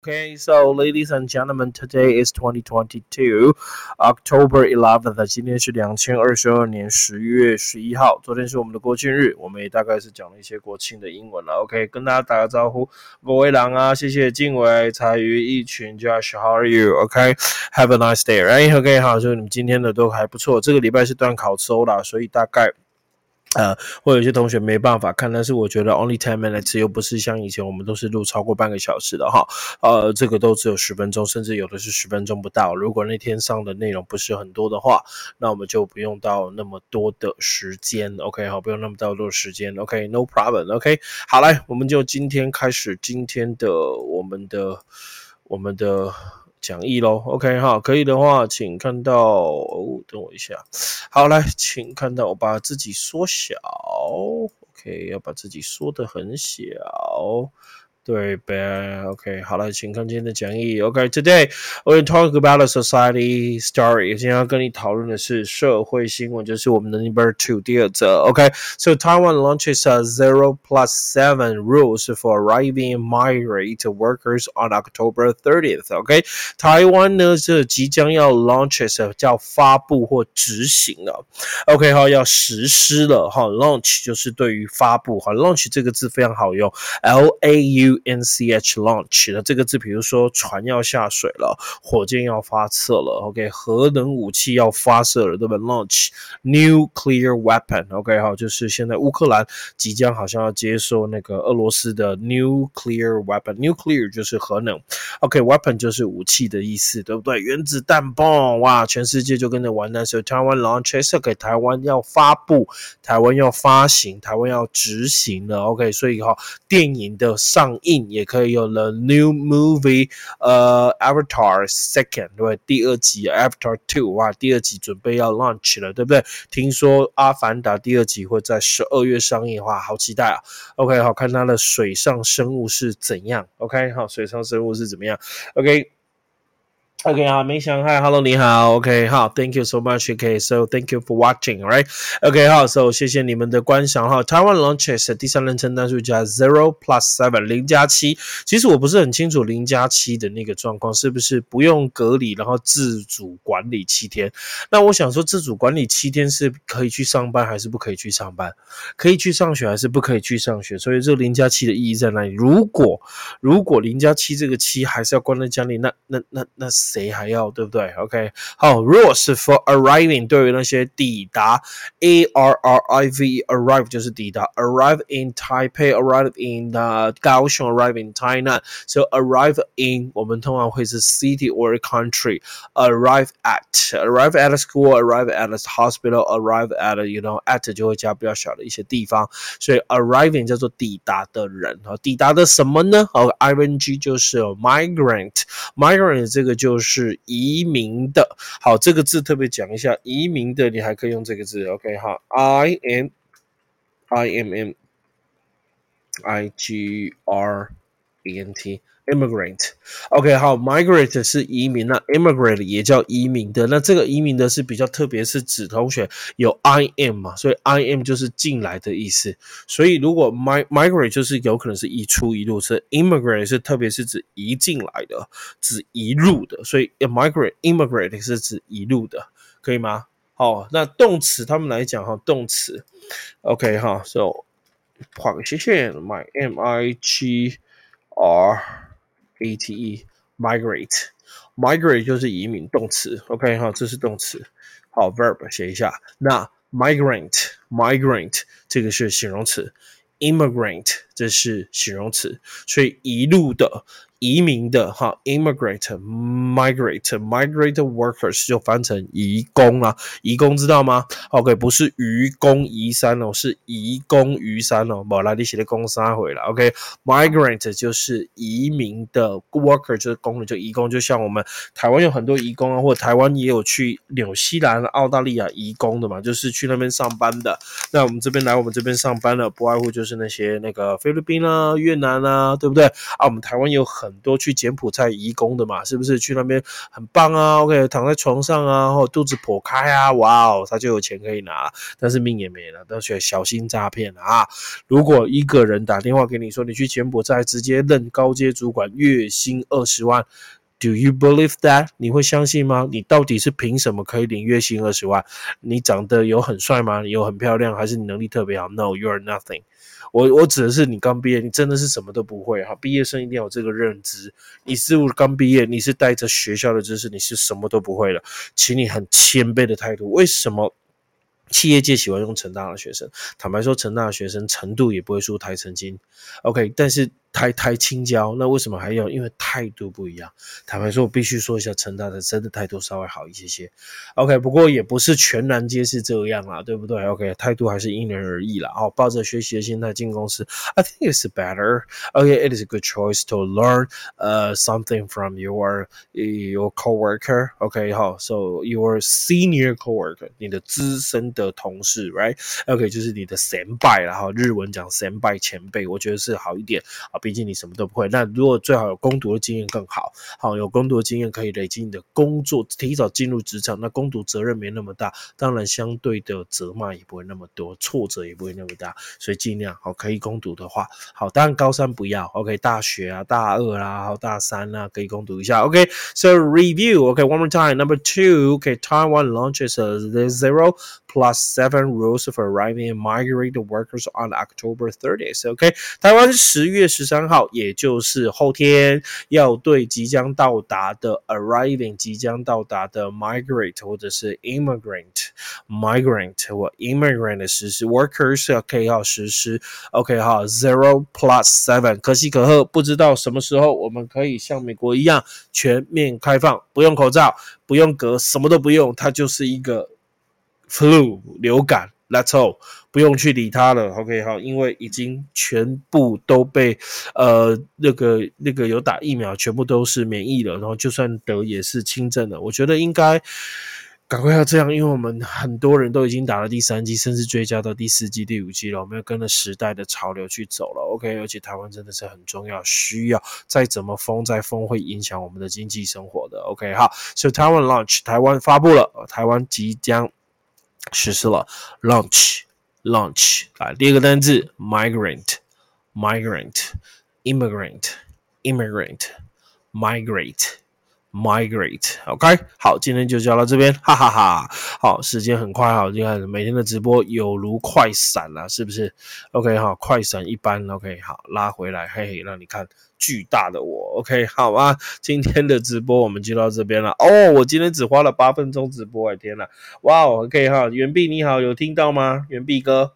Okay, so ladies and gentlemen, today is 2022, October 11th. 今天是两千二十二年十月十一号。昨天是我们的国庆日，我们也大概是讲了一些国庆的英文了。OK，跟大家打个招呼，各位狼啊，谢谢静伟、才鱼、一群、Josh，How are you? OK，Have a nice day, right? OK，好，就你们今天的都还不错。这个礼拜是段考周啦，所以大概。呃，或有些同学没办法看，但是我觉得 only ten minutes 又不是像以前我们都是录超过半个小时的哈，呃，这个都只有十分钟，甚至有的是十分钟不到。如果那天上的内容不是很多的话，那我们就不用到那么多的时间，OK，好，不用那么到多的时间，OK，no problem，OK，好来，我们就今天开始今天的我们的我们的。讲义喽，OK 哈，可以的话，请看到哦，等我一下，好来，请看到我把自己缩小，OK，要把自己缩得很小。对呗，OK，好了，请看今天的讲义。OK，today we talk about a society story。今天要跟你讨论的是社会新闻，就是我们的 number two 第二则。OK，so Taiwan launches a zero plus seven rules for arriving migrant workers on October thirtieth。OK，台湾呢是即将要 launches 叫发布或执行了。OK，好，要实施了哈，launch 就是对于发布哈，launch 这个字非常好用，L A U。 N C H launch 的这个字，比如说船要下水了，火箭要发射了，OK，核能武器要发射了，对吧？Launch nuclear weapon，OK，好，就是现在乌克兰即将好像要接受那个俄罗斯的 nuclear weapon，nuclear 就是核能，OK，weapon 就是武器的意思，对不对？原子弹棒哇，全世界就跟着玩。那时候台湾 launch，OK，台湾要发布，台湾要发行，台湾要执行了，OK，所以哈，电影的上。映也可以有了 new movie，呃，Avatar second 对第二集 Avatar two 哇，第二集准备要 launch 了，对不对？听说阿凡达第二集会在十二月上映，哇，好期待啊！OK，好看它的水上生物是怎样？OK，好，水上生物是怎么样？OK。OK 好，没想嗨，Hello 你好，OK 好，Thank you so much，OK，so thank you for watching，right？OK 好，so 谢谢你们的观赏哈。台湾 launches 第三人称单数加 zero plus seven 零加七，其实我不是很清楚零加七的那个状况是不是不用隔离，然后自主管理七天？那我想说，自主管理七天是可以去上班还是不可以去上班？可以去上学还是不可以去上学？所以这零加七的意义在哪里？如果如果零加七这个七还是要关在家里，那那那那。谁还要对不对？OK，好，rules for arriving 对于那些抵达，A R R I V arrive 就是抵达，arrive in Taipei，arrive in 的高雄，arrive in Tainan，so arrive in 我们通常会是 city or country，arrive at，arrive at a school，arrive at a hospital，arrive at you know at 就会加比较小的一些地方，所以 arriving 叫做抵达的人，好，抵达的什么呢？好，I N G 就是 migrant，migrant 这个就。 是移民的，好，这个字特别讲一下，移民的你还可以用这个字，OK 哈，I M I M M I G R E N T。immigrant，OK，好，migrate 是移民，那 immigrant 也叫移民的，那这个移民的是比较特别，是指同学有 I M 嘛，所以 I M 就是进来的意思，所以如果 mig migrate 就是有可能是移出一路，是 immigrant 是特别是指移进来的，指移入的，所以 migrate immigrant 是指移入的，可以吗？好，那动词他们来讲哈，动词，OK 哈，so 画个斜线，my M I G R。A T E migrate migrate 就是移民动词，OK 哈，这是动词。好，verb 写一下。那 migrant migrant 这个是形容词，immigrant 这是形容词，所以一路的。移民的哈，immigrant、migrate、migrate workers 就翻成移工啦。移工知道吗？OK，不是愚公移山哦，是移工移山哦。莫拉利写的工三回了。OK，migrant 就是移民的 worker，就是工人，就移工。就像我们台湾有很多移工啊，或者台湾也有去纽西兰、澳大利亚移工的嘛，就是去那边上班的。那我们这边来我们这边上班的，不外乎就是那些那个菲律宾啊、越南啊，对不对？啊，我们台湾有很多去柬埔寨移工的嘛，是不是？去那边很棒啊，OK，躺在床上啊，或肚子剖开啊，哇哦，他就有钱可以拿，但是命也没了，都要小心诈骗啊！如果一个人打电话给你说，你去柬埔寨直接任高阶主管，月薪二十万。Do you believe that？你会相信吗？你到底是凭什么可以领月薪二十万？你长得有很帅吗？有很漂亮，还是你能力特别好？No，you are nothing。我我指的是你刚毕业，你真的是什么都不会哈。毕业生一定要有这个认知。你是刚毕业，你是带着学校的知识，你是什么都不会的，请你很谦卑的态度。为什么企业界喜欢用成大的学生？坦白说，成大的学生程度也不会输台成金。OK，但是。太太青椒，那为什么还要？因为态度不一样。坦白说，我必须说一下，陈大的真的态度稍微好一些些。OK，不过也不是全然皆是这样啦，对不对？OK，态度还是因人而异啦。哦，抱着学习的心态进公司，I think it's better. OK, it is a good choice to learn uh something from your your coworker. OK，好，so your senior coworker，你的资深的同事，right？OK，就是你的前辈啦，哈，日文讲前辈前辈，我觉得是好一点毕竟你什么都不会，那如果最好有攻读的经验更好。好，有攻读的经验可以累积你的工作，提早进入职场。那攻读责任没那么大，当然相对的责骂也不会那么多，挫折也不会那么大。所以尽量好，可以攻读的话，好，当然高三不要。OK，大学啊，大二啦，好，大三啊，可以攻读一下。OK，so review。OK，one more time。Number two。OK，Taiwan launches the zero plus seven rules for arriving and migrating workers on October 30th。OK，台湾十月十。三号，也就是后天，要对即将到达的 arriving 即将到达的 migrate 或者是 immigrant migrant 或 immigrant 实施 workers 要可以要实施 OK 哈 zero plus seven 可喜可贺，不知道什么时候我们可以像美国一样全面开放，不用口罩，不用隔，什么都不用，它就是一个 flu 流感。Let's all 不用去理它了，OK 好，因为已经全部都被呃那个那个有打疫苗，全部都是免疫了，然后就算得也是轻症的。我觉得应该赶快要这样，因为我们很多人都已经打了第三剂，甚至追加到第四剂、第五剂了。我们要跟着时代的潮流去走了，OK。而且台湾真的是很重要，需要再怎么封再封会影响我们的经济生活的，OK 好。So Taiwan launch，台湾发布了，台湾即将。实施了 launch，launch 啊，第二个单字 Migrate，OK，好，今天就教到这边，哈哈哈。好，时间很快哈，你看每天的直播有如快闪了，是不是？OK 哈，快闪一般，OK 好，拉回来，嘿嘿，让你看。巨大的我，OK，好啊？今天的直播我们就到这边了。哦，我今天只花了八分钟直播，哎天呐，哇，OK 哈，袁碧你好，有听到吗？袁碧哥。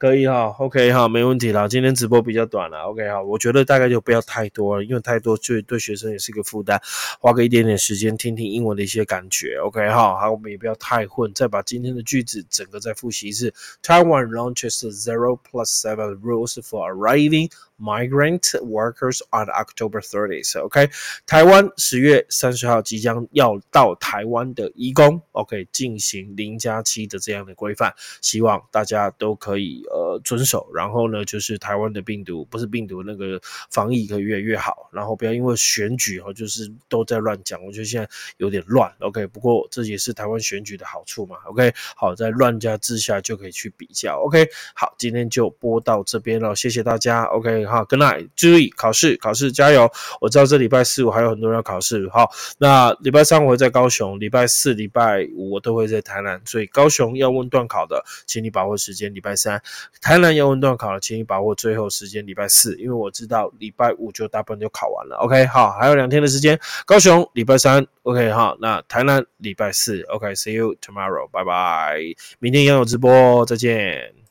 可以哈，OK 哈，没问题啦。今天直播比较短了，OK 哈，我觉得大概就不要太多了，因为太多就对学生也是一个负担。花个一点点时间听听英文的一些感觉，OK 哈，好，我们也不要太混，再把今天的句子整个再复习一次。Taiwan launches zero plus seven rules for arriving migrant workers on October 30th. OK，台湾十月三十号即将要到台湾的移工，OK 进行零加七的这样的规范，希望大家都可以。呃，遵守，然后呢，就是台湾的病毒不是病毒，那个防疫可以越来越好，然后不要因为选举哈，就是都在乱讲，我觉得现在有点乱，OK，不过这也是台湾选举的好处嘛，OK，好，在乱加之下就可以去比较，OK，好，今天就播到这边了，谢谢大家，OK，好，Good night，注意考试，考试加油，我知道这礼拜四我还有很多人要考试，好，那礼拜三我会在高雄，礼拜四、礼拜五我都会在台南，所以高雄要问段考的，请你把握时间，礼拜三。台南要问段考的，请你把握最后时间，礼拜四，因为我知道礼拜五就大部分就考完了。OK，好，还有两天的时间。高雄礼拜三，OK，好，那台南礼拜四，OK，See you tomorrow，拜拜。明天也有直播，再见。